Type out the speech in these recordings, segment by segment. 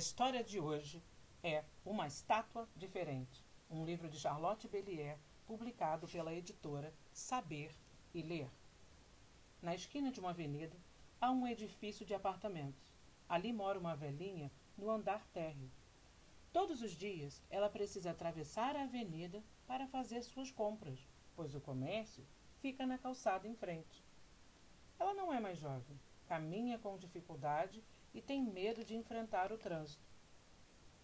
história de hoje é Uma Estátua Diferente, um livro de Charlotte Bellier, publicado pela editora Saber e Ler. Na esquina de uma avenida há um edifício de apartamentos. Ali mora uma velhinha no andar térreo. Todos os dias ela precisa atravessar a avenida para fazer suas compras, pois o comércio fica na calçada em frente. Ela não é mais jovem, caminha com dificuldade e tem medo de enfrentar o trânsito.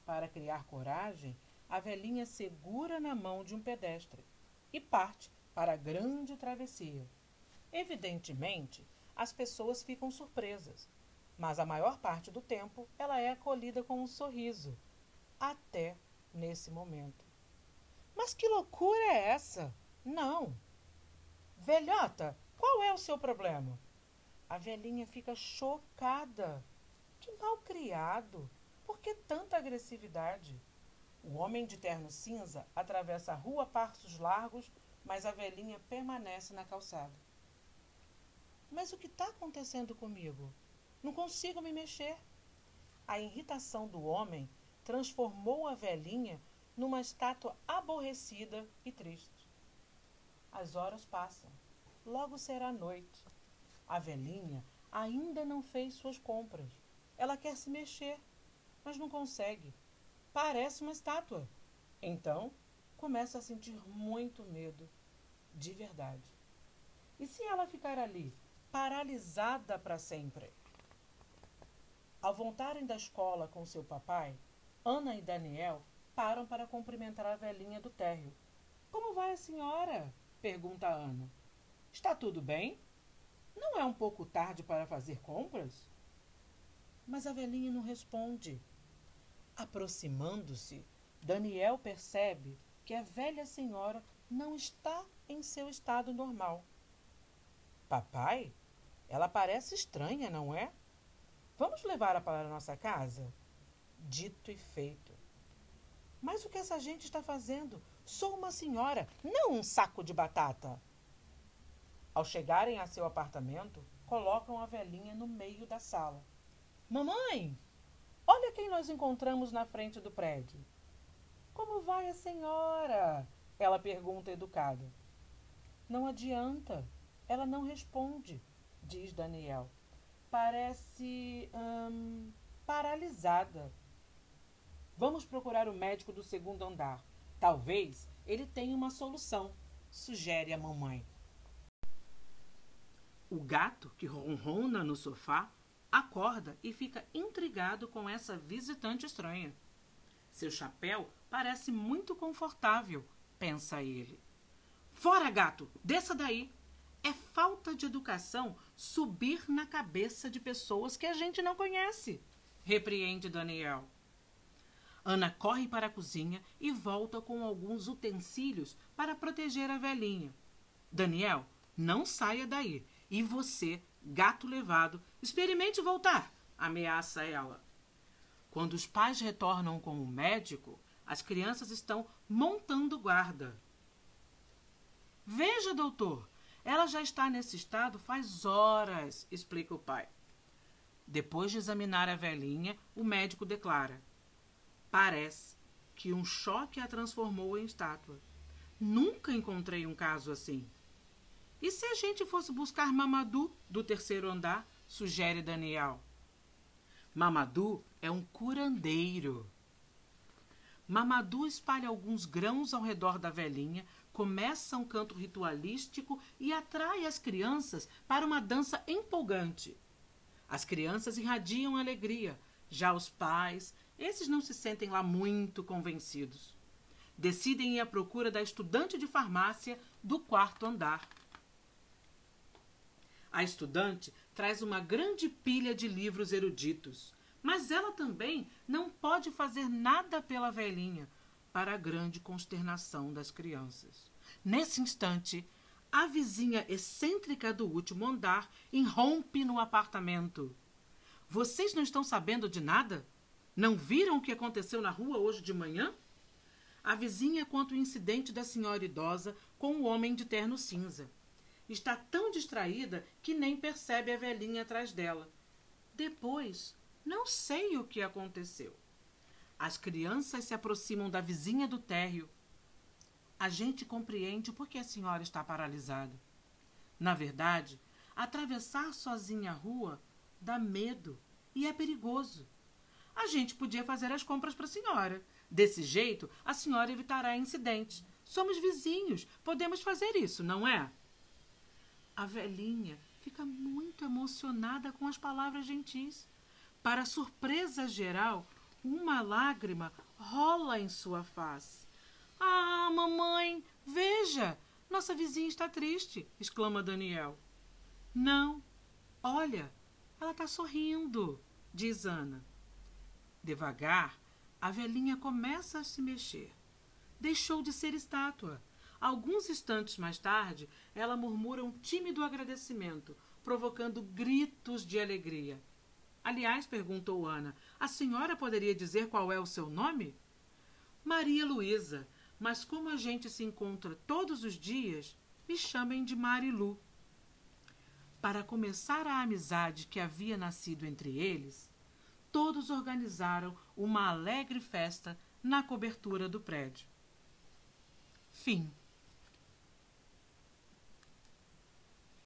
Para criar coragem, a velhinha segura na mão de um pedestre e parte para a grande travessia. Evidentemente, as pessoas ficam surpresas, mas a maior parte do tempo ela é acolhida com um sorriso, até nesse momento. Mas que loucura é essa? Não! Velhota, qual é o seu problema? A velhinha fica chocada. Que mal criado! Por que tanta agressividade? O homem de terno cinza atravessa a rua a passos largos, mas a velhinha permanece na calçada. Mas o que está acontecendo comigo? Não consigo me mexer. A irritação do homem transformou a velhinha numa estátua aborrecida e triste. As horas passam. Logo será noite. A velhinha ainda não fez suas compras. Ela quer se mexer, mas não consegue. Parece uma estátua. Então, começa a sentir muito medo, de verdade. E se ela ficar ali, paralisada para sempre? Ao voltarem da escola com seu papai, Ana e Daniel param para cumprimentar a velhinha do térreo. Como vai a senhora? pergunta Ana. Está tudo bem? Não é um pouco tarde para fazer compras? Mas a velhinha não responde. Aproximando-se, Daniel percebe que a velha senhora não está em seu estado normal. Papai, ela parece estranha, não é? Vamos levá-la para a nossa casa? Dito e feito. Mas o que essa gente está fazendo? Sou uma senhora, não um saco de batata. Ao chegarem a seu apartamento, colocam a velhinha no meio da sala. Mamãe, olha quem nós encontramos na frente do prédio. Como vai a senhora? Ela pergunta educada. Não adianta. Ela não responde, diz Daniel. Parece hum, paralisada. Vamos procurar o médico do segundo andar. Talvez ele tenha uma solução, sugere a mamãe. O gato, que ronrona no sofá, acorda e fica intrigado com essa visitante estranha. Seu chapéu parece muito confortável, pensa ele. Fora, gato! Desça daí! É falta de educação subir na cabeça de pessoas que a gente não conhece, repreende Daniel. Ana corre para a cozinha e volta com alguns utensílios para proteger a velhinha. Daniel, não saia daí. E você gato levado, experimente voltar, ameaça ela. Quando os pais retornam com o médico, as crianças estão montando guarda. Veja, doutor, ela já está nesse estado faz horas, explica o pai. Depois de examinar a velhinha, o médico declara: Parece que um choque a transformou em estátua. Nunca encontrei um caso assim. E se a gente fosse buscar Mamadou do terceiro andar? sugere Daniel. Mamadou é um curandeiro. Mamadou espalha alguns grãos ao redor da velhinha, começa um canto ritualístico e atrai as crianças para uma dança empolgante. As crianças irradiam alegria, já os pais, esses não se sentem lá muito convencidos. Decidem ir à procura da estudante de farmácia do quarto andar. A estudante traz uma grande pilha de livros eruditos, mas ela também não pode fazer nada pela velhinha, para a grande consternação das crianças. Nesse instante, a vizinha excêntrica do último andar irrompe no apartamento. Vocês não estão sabendo de nada? Não viram o que aconteceu na rua hoje de manhã? A vizinha conta o incidente da senhora idosa com o homem de terno cinza. Está tão distraída que nem percebe a velhinha atrás dela. Depois, não sei o que aconteceu. As crianças se aproximam da vizinha do térreo. A gente compreende por que a senhora está paralisada. Na verdade, atravessar sozinha a rua dá medo e é perigoso. A gente podia fazer as compras para a senhora. Desse jeito, a senhora evitará incidentes. Somos vizinhos, podemos fazer isso, não é? A velhinha fica muito emocionada com as palavras gentis. Para surpresa geral, uma lágrima rola em sua face. Ah, mamãe, veja! Nossa vizinha está triste, exclama Daniel. Não, olha, ela está sorrindo, diz Ana. Devagar, a velhinha começa a se mexer. Deixou de ser estátua. Alguns instantes mais tarde, ela murmura um tímido agradecimento, provocando gritos de alegria. Aliás, perguntou Ana, a senhora poderia dizer qual é o seu nome? Maria Luísa, mas como a gente se encontra todos os dias, me chamem de Marilu. Para começar a amizade que havia nascido entre eles, todos organizaram uma alegre festa na cobertura do prédio. Fim.